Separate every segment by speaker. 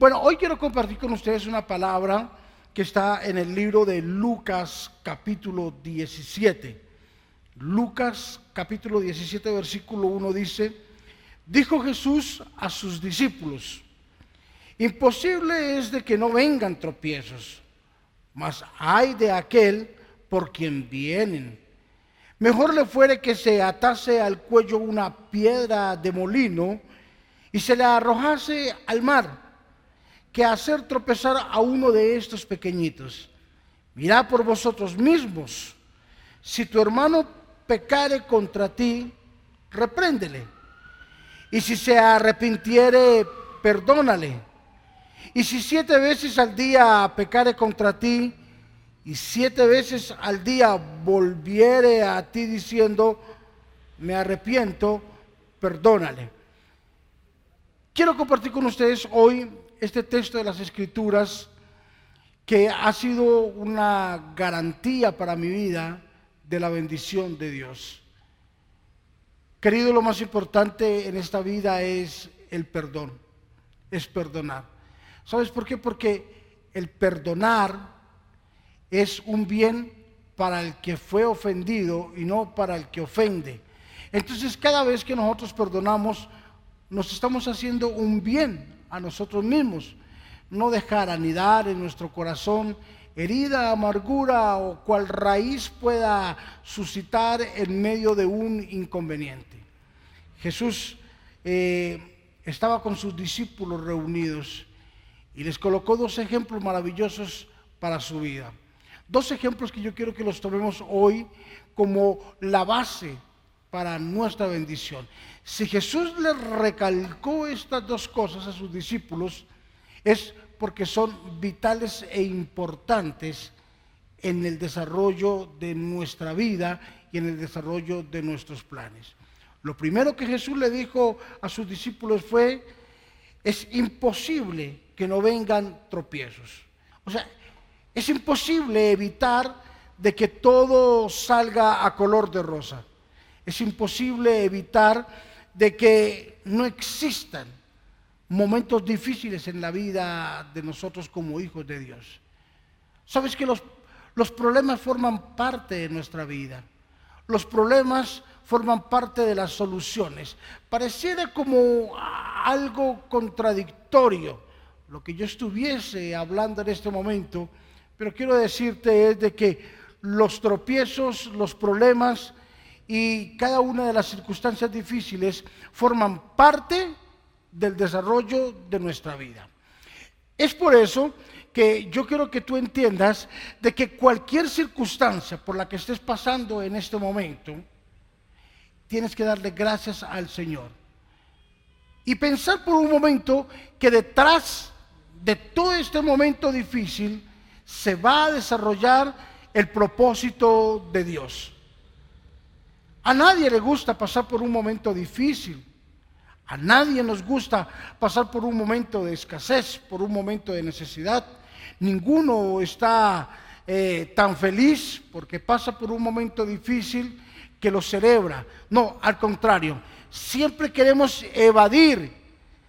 Speaker 1: Bueno, hoy quiero compartir con ustedes una palabra que está en el libro de Lucas capítulo 17. Lucas capítulo 17 versículo 1 dice, dijo Jesús a sus discípulos, imposible es de que no vengan tropiezos, mas hay de aquel por quien vienen. Mejor le fuere que se atase al cuello una piedra de molino y se la arrojase al mar, que hacer tropezar a uno de estos pequeñitos. Mirad por vosotros mismos. Si tu hermano pecare contra ti, repréndele. Y si se arrepintiere, perdónale. Y si siete veces al día pecare contra ti, y siete veces al día volviere a ti diciendo, me arrepiento, perdónale. Quiero compartir con ustedes hoy este texto de las Escrituras que ha sido una garantía para mi vida de la bendición de Dios. Querido, lo más importante en esta vida es el perdón, es perdonar. ¿Sabes por qué? Porque el perdonar es un bien para el que fue ofendido y no para el que ofende. Entonces cada vez que nosotros perdonamos, nos estamos haciendo un bien a nosotros mismos. No dejar anidar en nuestro corazón herida, amargura o cual raíz pueda suscitar en medio de un inconveniente. Jesús eh, estaba con sus discípulos reunidos y les colocó dos ejemplos maravillosos para su vida. Dos ejemplos que yo quiero que los tomemos hoy como la base para nuestra bendición. Si Jesús le recalcó estas dos cosas a sus discípulos, es porque son vitales e importantes en el desarrollo de nuestra vida y en el desarrollo de nuestros planes. Lo primero que Jesús le dijo a sus discípulos fue, es imposible que no vengan tropiezos. O sea, es imposible evitar de que todo salga a color de rosa. Es imposible evitar de que no existan momentos difíciles en la vida de nosotros como hijos de Dios. Sabes que los, los problemas forman parte de nuestra vida. Los problemas forman parte de las soluciones. Pareciera como algo contradictorio lo que yo estuviese hablando en este momento, pero quiero decirte es de que los tropiezos, los problemas y cada una de las circunstancias difíciles forman parte del desarrollo de nuestra vida. Es por eso que yo quiero que tú entiendas de que cualquier circunstancia por la que estés pasando en este momento, tienes que darle gracias al Señor. Y pensar por un momento que detrás de todo este momento difícil se va a desarrollar el propósito de Dios. A nadie le gusta pasar por un momento difícil. A nadie nos gusta pasar por un momento de escasez, por un momento de necesidad. Ninguno está eh, tan feliz porque pasa por un momento difícil que lo celebra. No, al contrario, siempre queremos evadir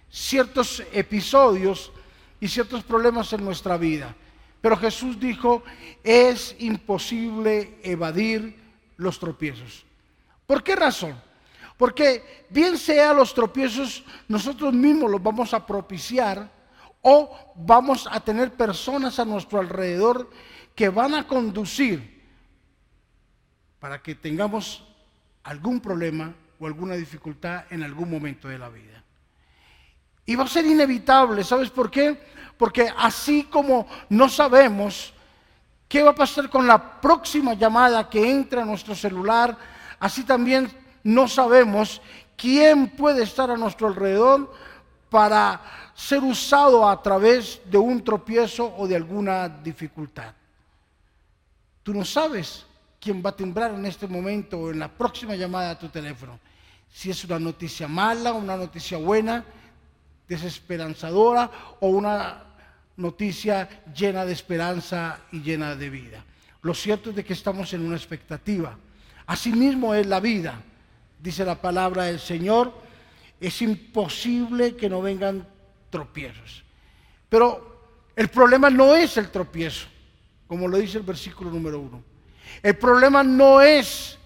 Speaker 1: ciertos episodios y ciertos problemas en nuestra vida. Pero Jesús dijo, es imposible evadir los tropiezos. ¿Por qué razón? Porque bien sea los tropiezos, nosotros mismos los vamos a propiciar o vamos a tener personas a nuestro alrededor que van a conducir para que tengamos algún problema o alguna dificultad en algún momento de la vida. Y va a ser inevitable, ¿sabes por qué? Porque así como no sabemos qué va a pasar con la próxima llamada que entra a nuestro celular, así también no sabemos quién puede estar a nuestro alrededor para ser usado a través de un tropiezo o de alguna dificultad. Tú no sabes quién va a temblar en este momento o en la próxima llamada a tu teléfono. Si es una noticia mala, una noticia buena, desesperanzadora o una noticia llena de esperanza y llena de vida. Lo cierto es de que estamos en una expectativa. Asimismo es la vida, dice la palabra del Señor. Es imposible que no vengan tropiezos. Pero el problema no es el tropiezo, como lo dice el versículo número uno. El problema no es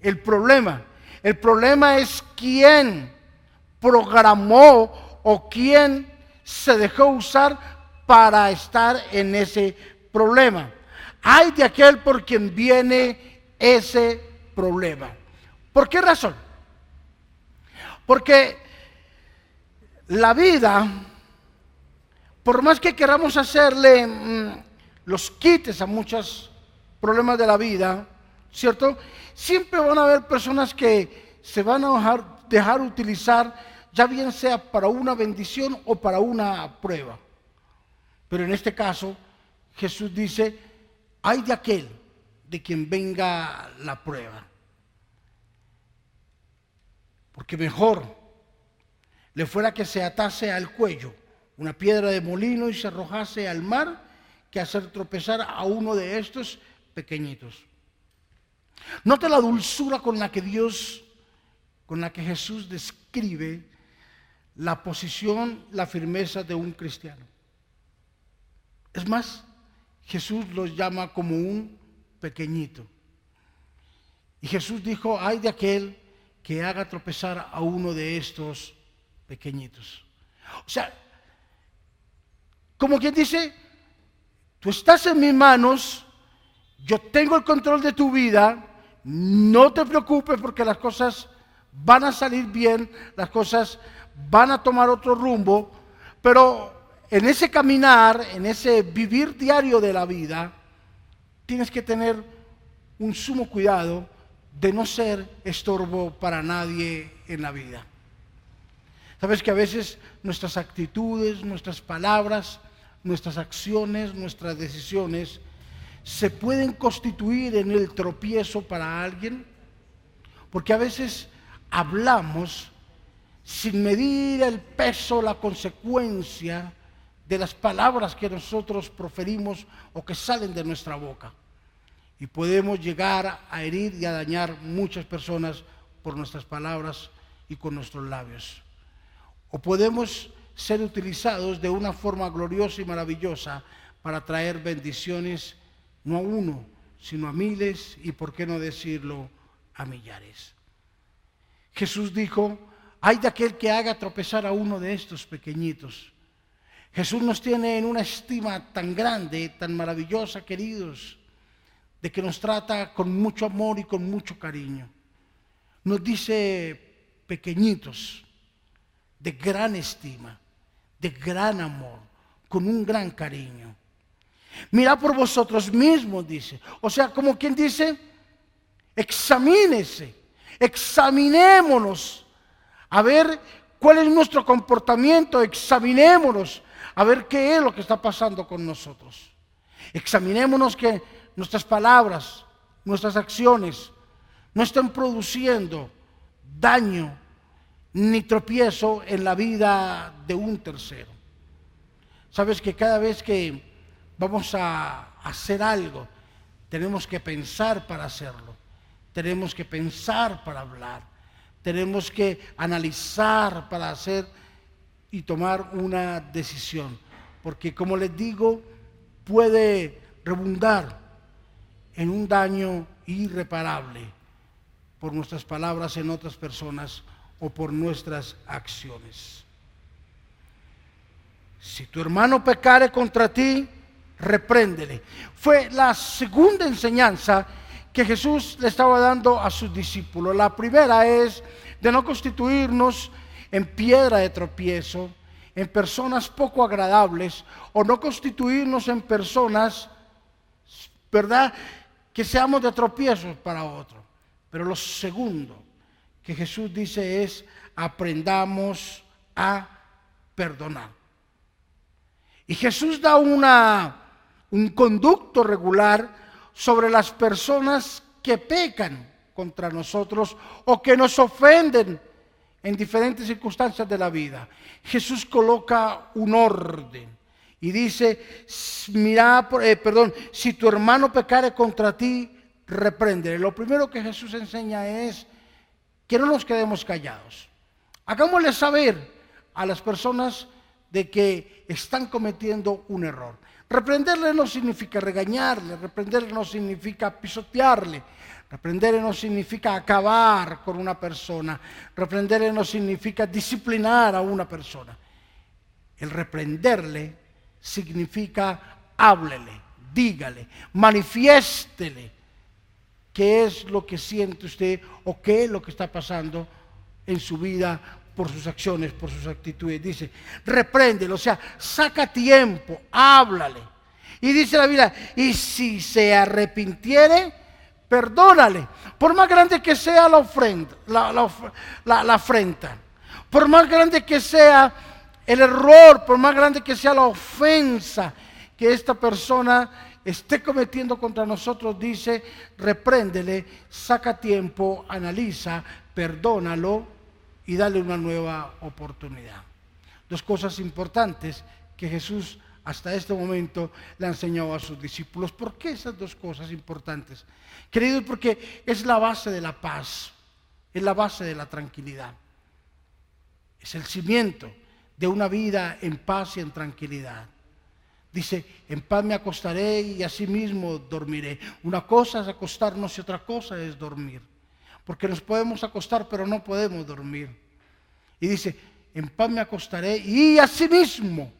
Speaker 1: el problema. El problema es quién programó o quién se dejó usar para estar en ese problema. Hay de aquel por quien viene ese problema. ¿Por qué razón? Porque la vida, por más que queramos hacerle mm, los quites a muchos problemas de la vida, ¿cierto? Siempre van a haber personas que se van a dejar, dejar utilizar, ya bien sea para una bendición o para una prueba. Pero en este caso, Jesús dice, hay de aquel de quien venga la prueba. Porque mejor le fuera que se atase al cuello una piedra de molino y se arrojase al mar que hacer tropezar a uno de estos pequeñitos. Note la dulzura con la que Dios, con la que Jesús describe la posición, la firmeza de un cristiano. Es más, Jesús los llama como un pequeñito. Y Jesús dijo, ay de aquel que haga tropezar a uno de estos pequeñitos. O sea, como quien dice, tú estás en mis manos, yo tengo el control de tu vida, no te preocupes porque las cosas van a salir bien, las cosas van a tomar otro rumbo, pero en ese caminar, en ese vivir diario de la vida, tienes que tener un sumo cuidado de no ser estorbo para nadie en la vida. Sabes que a veces nuestras actitudes, nuestras palabras, nuestras acciones, nuestras decisiones se pueden constituir en el tropiezo para alguien, porque a veces hablamos sin medir el peso, la consecuencia de las palabras que nosotros proferimos o que salen de nuestra boca. Y podemos llegar a herir y a dañar muchas personas por nuestras palabras y con nuestros labios. O podemos ser utilizados de una forma gloriosa y maravillosa para traer bendiciones no a uno, sino a miles y, por qué no decirlo, a millares. Jesús dijo, hay de aquel que haga tropezar a uno de estos pequeñitos. Jesús nos tiene en una estima tan grande, tan maravillosa, queridos, de que nos trata con mucho amor y con mucho cariño. Nos dice pequeñitos, de gran estima, de gran amor, con un gran cariño. Mira por vosotros mismos, dice. O sea, como quien dice, examínese, examinémonos, a ver cuál es nuestro comportamiento, examinémonos, a ver qué es lo que está pasando con nosotros. Examinémonos que nuestras palabras, nuestras acciones no estén produciendo daño ni tropiezo en la vida de un tercero. Sabes que cada vez que vamos a hacer algo, tenemos que pensar para hacerlo, tenemos que pensar para hablar, tenemos que analizar para hacer y tomar una decisión, porque como les digo, puede rebundar en un daño irreparable por nuestras palabras en otras personas o por nuestras acciones. Si tu hermano pecare contra ti, repréndele. Fue la segunda enseñanza que Jesús le estaba dando a sus discípulos. La primera es de no constituirnos en piedra de tropiezo, en personas poco agradables, o no constituirnos en personas, ¿verdad?, que seamos de tropiezos para otro. Pero lo segundo que Jesús dice es, aprendamos a perdonar. Y Jesús da una, un conducto regular sobre las personas que pecan contra nosotros o que nos ofenden en diferentes circunstancias de la vida. Jesús coloca un orden y dice, mira, eh, perdón, si tu hermano pecare contra ti, repréndele. Lo primero que Jesús enseña es que no nos quedemos callados. Hagámosle saber a las personas de que están cometiendo un error. Reprenderle no significa regañarle, reprenderle no significa pisotearle, reprenderle no significa acabar con una persona, reprenderle no significa disciplinar a una persona. El reprenderle significa háblele, dígale, manifiéstele qué es lo que siente usted o qué es lo que está pasando en su vida por sus acciones, por sus actitudes. Dice, repréndelo, o sea, saca tiempo, háblale. Y dice la Biblia, y si se arrepintiere, perdónale. Por más grande que sea la ofrenda, la, afrenta, por más grande que sea el error, por más grande que sea la ofensa que esta persona esté cometiendo contra nosotros, dice, repréndele, saca tiempo, analiza, perdónalo y dale una nueva oportunidad. Dos cosas importantes que Jesús hasta este momento le ha enseñado a sus discípulos. ¿Por qué esas dos cosas importantes? Queridos, porque es la base de la paz, es la base de la tranquilidad, es el cimiento de una vida en paz y en tranquilidad. Dice, en paz me acostaré y así mismo dormiré. Una cosa es acostarnos y otra cosa es dormir. Porque nos podemos acostar, pero no podemos dormir. Y dice, en paz me acostaré y así mismo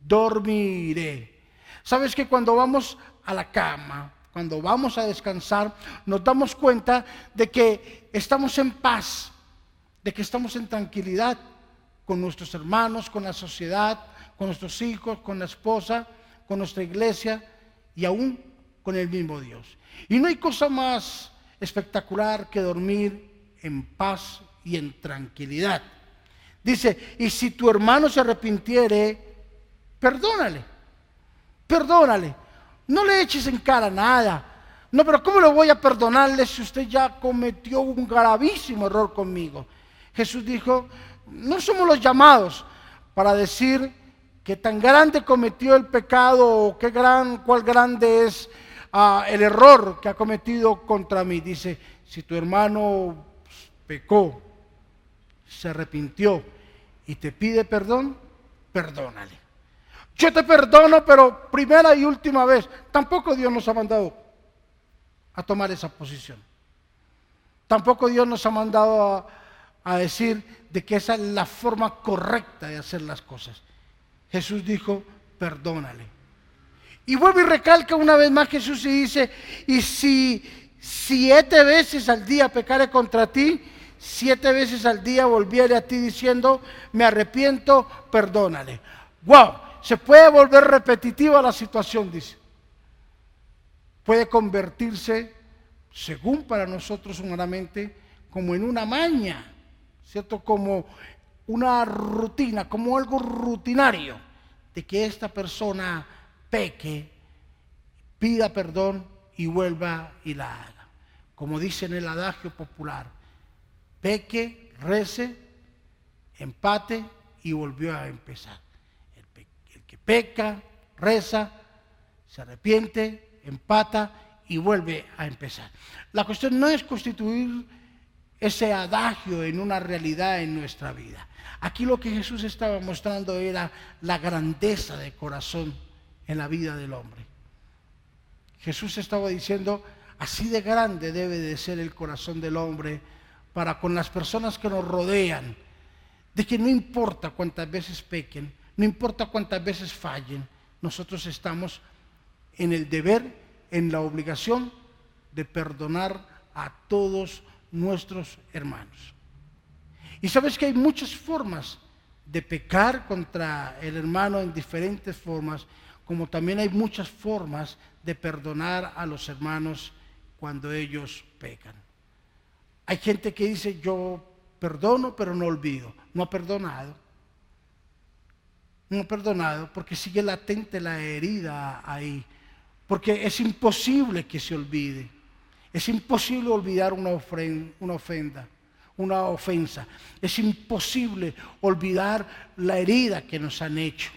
Speaker 1: dormiré. ¿Sabes que cuando vamos a la cama, cuando vamos a descansar, nos damos cuenta de que estamos en paz, de que estamos en tranquilidad con nuestros hermanos, con la sociedad, con nuestros hijos, con la esposa, con nuestra iglesia y aún con el mismo Dios. Y no hay cosa más espectacular que dormir en paz y en tranquilidad. Dice, y si tu hermano se arrepintiere, perdónale, perdónale. No le eches en cara nada. No, pero ¿cómo le voy a perdonarle si usted ya cometió un gravísimo error conmigo? Jesús dijo, no somos los llamados para decir que tan grande cometió el pecado o qué gran, cuál grande es ah, el error que ha cometido contra mí. Dice, si tu hermano pecó, se arrepintió y te pide perdón, perdónale. Yo te perdono, pero primera y última vez. Tampoco Dios nos ha mandado a tomar esa posición. Tampoco Dios nos ha mandado a, decir de que esa es la forma correcta de hacer las cosas. Jesús dijo, perdónale. Y vuelve y recalca una vez más Jesús y dice, y si siete veces al día pecare contra ti, siete veces al día volviere a ti diciendo, me arrepiento, perdónale. Wow, se puede volver repetitiva la situación, dice. Puede convertirse, según para nosotros humanamente, como en una maña, ¿cierto? Como una rutina, como algo rutinario, de que esta persona peque, pida perdón y vuelva y la haga. Como dice en el adagio popular, peque, rece, empate y volvió a empezar. Peca, reza, se arrepiente, empata y vuelve a empezar. La cuestión no es constituir ese adagio en una realidad en nuestra vida. Aquí lo que Jesús estaba mostrando era la grandeza de corazón en la vida del hombre. Jesús estaba diciendo, así de grande debe de ser el corazón del hombre para con las personas que nos rodean, de que no importa cuántas veces pequen, no importa cuántas veces fallen, nosotros estamos en el deber, en la obligación de perdonar a todos nuestros hermanos. Y sabes que hay muchas formas de pecar contra el hermano en diferentes formas, como también hay muchas formas de perdonar a los hermanos cuando ellos pecan. Hay gente que dice, yo perdono, pero no olvido. No ha perdonado. No perdonado porque sigue latente la herida ahí. Porque es imposible que se olvide. Es imposible olvidar una, una ofenda una ofensa. Es imposible olvidar la herida que nos han hecho,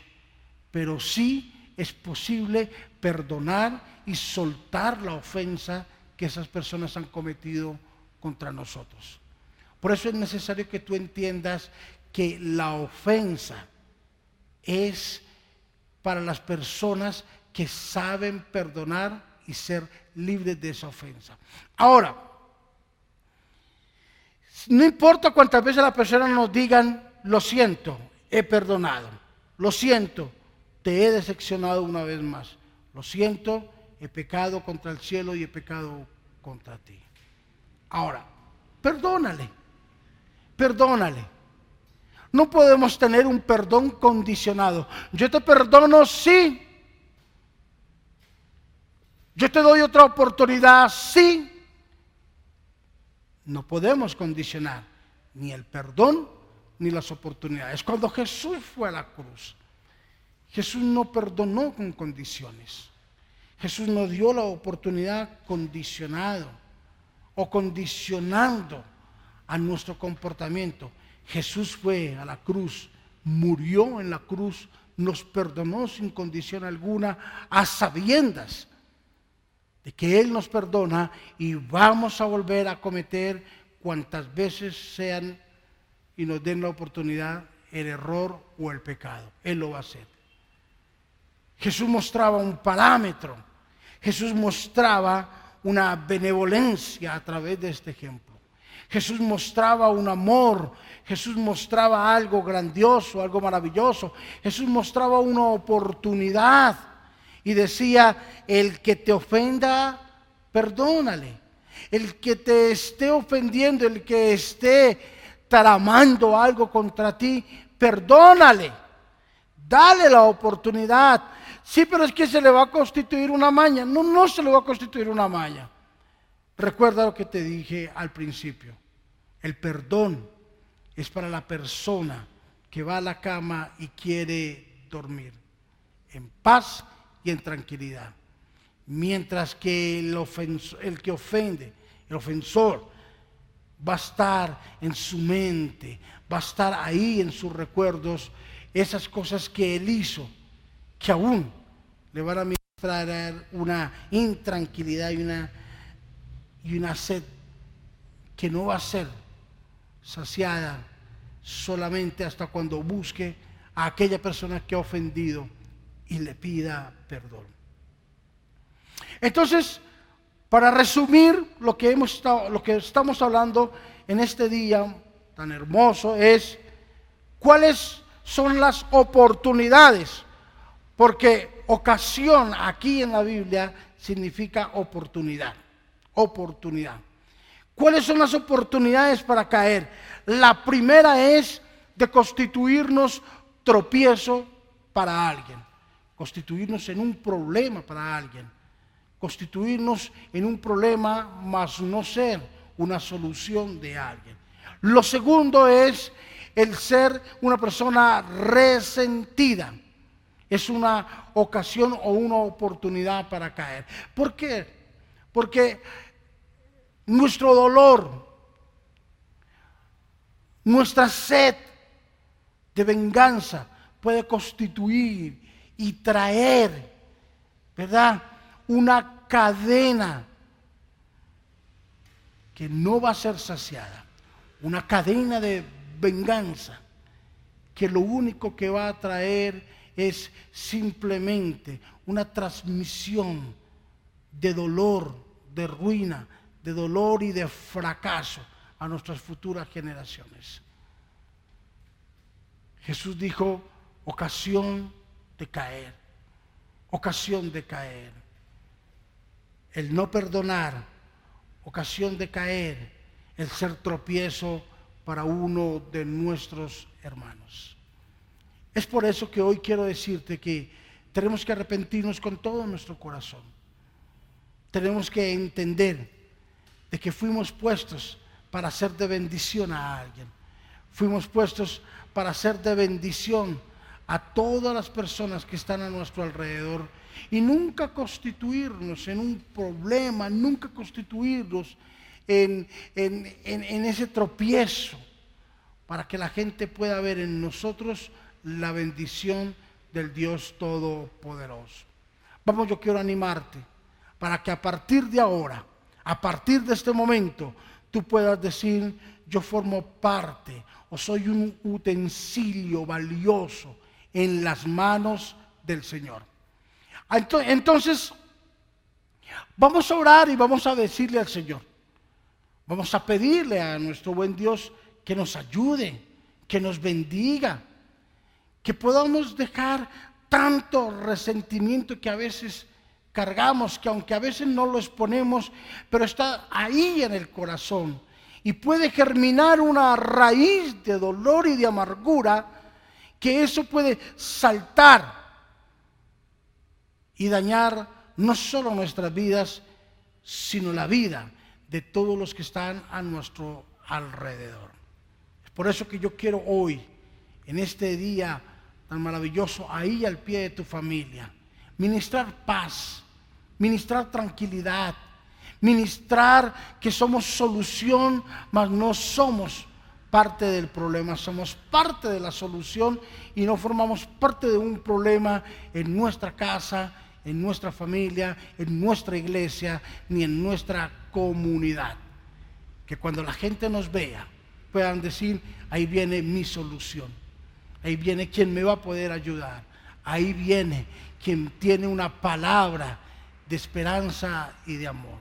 Speaker 1: pero sí es posible perdonar y soltar la ofensa que esas personas han cometido contra nosotros. Por eso es necesario que tú entiendas que la ofensa es para las personas que saben perdonar y ser libres de esa ofensa. Ahora, no importa cuántas veces las personas nos digan, lo siento, he perdonado, lo siento, te he decepcionado una vez más, lo siento, he pecado contra el cielo y he pecado contra ti. Ahora, perdónale, perdónale. No podemos tener un perdón condicionado. Yo te perdono, sí. Yo te doy otra oportunidad, sí. No podemos condicionar ni el perdón ni las oportunidades. Cuando Jesús fue a la cruz, Jesús no perdonó con condiciones. Jesús nos dio la oportunidad condicionado o condicionando a nuestro comportamiento. Jesús fue a la cruz, murió en la cruz, nos perdonó sin condición alguna, a sabiendas de que Él nos perdona y vamos a volver a cometer cuantas veces sean y nos den la oportunidad el error o el pecado. Él lo va a hacer. Jesús mostraba un parámetro. Jesús mostraba una benevolencia a través de este ejemplo. Jesús mostraba un amor, Jesús mostraba algo grandioso, algo maravilloso. Jesús mostraba una oportunidad y decía, el que te ofenda, perdónale. El que te esté ofendiendo, el que esté tramando algo contra ti, perdónale. Dale la oportunidad. Sí, pero es que se le va a constituir una maña. No, no se le va a constituir una maña. Recuerda lo que te dije al principio. El perdón es para la persona que va a la cama y quiere dormir en paz y en tranquilidad. Mientras que el, que ofende, el ofensor, va a estar en su mente, va a estar ahí en sus recuerdos, esas cosas que él hizo, que aún le van a traer una intranquilidad y una, y una sed que no va a ser saciada solamente hasta cuando busque a aquella persona que ha ofendido y le pida perdón. Entonces, para resumir lo que, hemos estado, lo que estamos hablando en este día tan hermoso es cuáles son las oportunidades, porque ocasión aquí en la Biblia significa oportunidad, oportunidad. ¿Cuáles son las oportunidades para caer? La primera es de constituirnos tropiezo para alguien, constituirnos en un problema para alguien, constituirnos en un problema, más no ser una solución de alguien. Lo segundo es el ser una persona resentida. Es una ocasión o una oportunidad para caer. ¿Por qué? Porque nuestro dolor, nuestra sed de venganza puede constituir y traer, ¿verdad? Una cadena que no va a ser saciada, una cadena de venganza, que lo único que va a traer es simplemente una transmisión de dolor, de ruina, de dolor y de fracaso a nuestras futuras generaciones. Jesús dijo, ocasión de caer, ocasión de caer. El no perdonar, ocasión de caer, el ser tropiezo para uno de nuestros hermanos. Es por eso que hoy quiero decirte que tenemos que arrepentirnos con todo nuestro corazón. Tenemos que entender de que fuimos puestos para ser de bendición a alguien. Fuimos puestos para ser de bendición a todas las personas que están a nuestro alrededor y nunca constituirnos en un problema, nunca constituirnos en, en, ese tropiezo para que la gente pueda ver en nosotros la bendición del Dios Todopoderoso. Vamos, yo quiero animarte para que a partir de ahora a partir de este momento tú puedas decir, yo formo parte o soy un utensilio valioso en las manos del Señor. Entonces, vamos a orar y vamos a decirle al Señor, vamos a pedirle a nuestro buen Dios que nos ayude, que nos bendiga, que podamos dejar tanto resentimiento que a veces cargamos, que aunque a veces no lo exponemos, pero está ahí en el corazón y puede germinar una raíz de dolor y de amargura, que eso puede saltar y dañar no solo nuestras vidas, sino la vida de todos los que están a nuestro alrededor. Por eso que yo quiero hoy, en este día tan maravilloso, ahí al pie de tu familia, ministrar paz, ministrar tranquilidad, ministrar que somos solución, mas no somos parte del problema, somos parte de la solución y no formamos parte de un problema en nuestra casa, en nuestra familia, en nuestra iglesia, ni en nuestra comunidad. Que cuando la gente nos vea puedan decir, ahí viene mi solución, ahí viene quien me va a poder ayudar, ahí viene quien tiene una palabra de esperanza y de amor.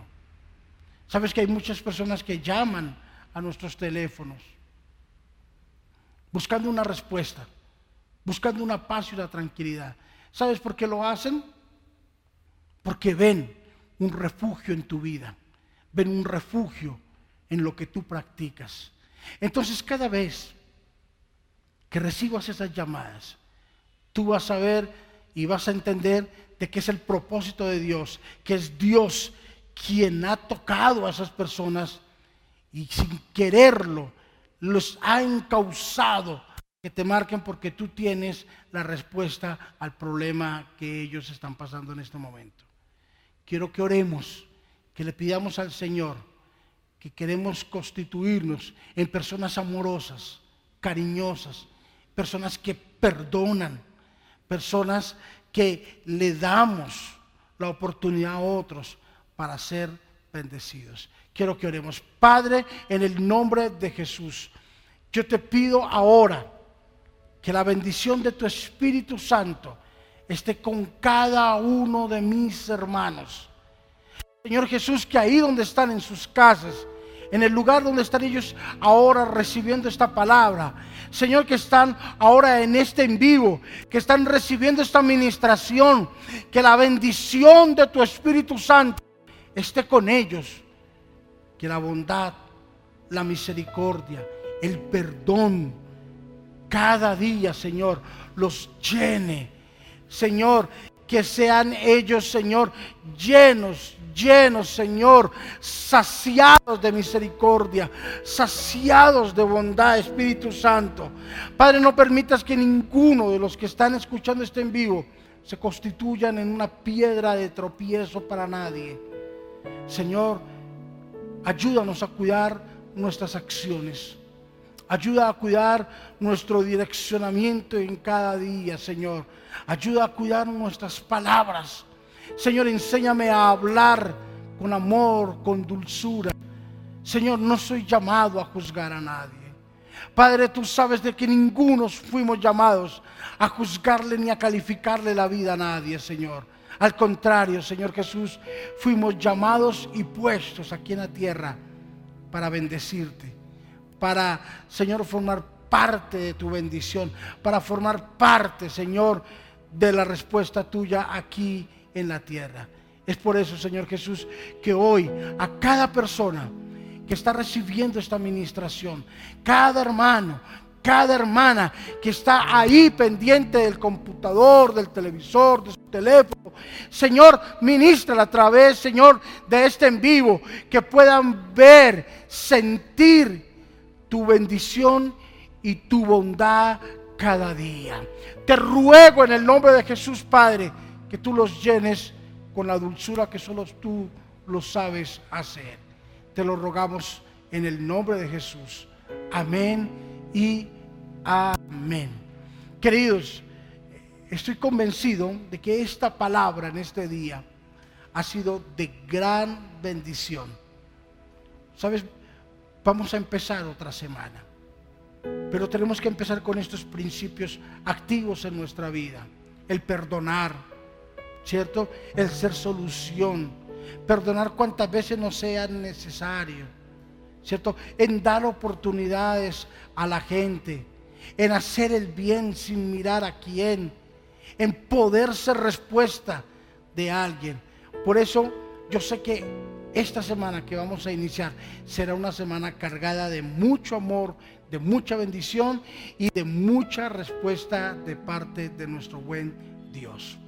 Speaker 1: Sabes que hay muchas personas que llaman a nuestros teléfonos buscando una respuesta, buscando una paz y una tranquilidad. ¿Sabes por qué lo hacen? Porque ven un refugio en tu vida, ven un refugio en lo que tú practicas. Entonces cada vez que recibas esas llamadas, tú vas a ver y vas a entender de que es el propósito de Dios, que es Dios quien ha tocado a esas personas y sin quererlo los ha encausado que te marquen porque tú tienes la respuesta al problema que ellos están pasando en este momento. Quiero que oremos, que le pidamos al Señor que queremos constituirnos en personas amorosas, cariñosas, personas que perdonan, personas que le damos la oportunidad a otros para ser bendecidos. Quiero que oremos. Padre, en el nombre de Jesús, yo te pido ahora que la bendición de tu Espíritu Santo esté con cada uno de mis hermanos. Señor Jesús, que ahí donde están en sus casas, en el lugar donde están ellos ahora recibiendo esta palabra. Señor, que están ahora en este en vivo, que están recibiendo esta administración, que la bendición de tu Espíritu Santo esté con ellos, que la bondad, la misericordia, el perdón, cada día, Señor, los llene Señor, que sean ellos, Señor, llenos, llenos, Señor, saciados de misericordia, saciados de bondad, Espíritu Santo. Padre, no permitas que ninguno de los que están escuchando este en vivo se constituyan en una piedra de tropiezo para nadie. Señor, ayúdanos a cuidar nuestras acciones. Ayuda a cuidar nuestro direccionamiento en cada día, Señor. Ayuda a cuidar nuestras palabras. Señor, enséñame a hablar con amor, con dulzura. Señor, no soy llamado a juzgar a nadie. Padre, tú sabes de que ninguno fuimos llamados a juzgarle ni a calificarle la vida a nadie, Señor. Al contrario, Señor Jesús, fuimos llamados y puestos aquí en la tierra para bendecirte para, Señor, formar parte de tu bendición, para formar parte, Señor, de la respuesta tuya aquí en la tierra. Es por eso, Señor Jesús, que hoy a cada persona que está recibiendo esta administración, cada hermano, cada hermana que está ahí pendiente del computador, del televisor, de su teléfono. Señor, ministra a través, Señor, de este en vivo, que puedan ver, sentir tu bendición y tu bondad cada día. Te ruego en el nombre de Jesús, Padre, que tú los llenes con la dulzura que solo tú lo sabes hacer. Te lo rogamos en el nombre de Jesús. Amén y amén. Queridos, estoy convencido de que esta palabra en este día ha sido de gran bendición. ¿Sabes? Vamos a empezar otra semana. Pero tenemos que empezar con estos principios activos en nuestra vida. El perdonar, ¿cierto? El ser solución. Perdonar cuantas veces no sea necesario, ¿cierto? En dar oportunidades a la gente, en hacer el bien sin mirar a quién, en poder ser respuesta de alguien. Por eso yo sé que esta semana que vamos a iniciar será una semana cargada de mucho amor, de mucha bendición y de mucha respuesta de parte de nuestro buen Dios.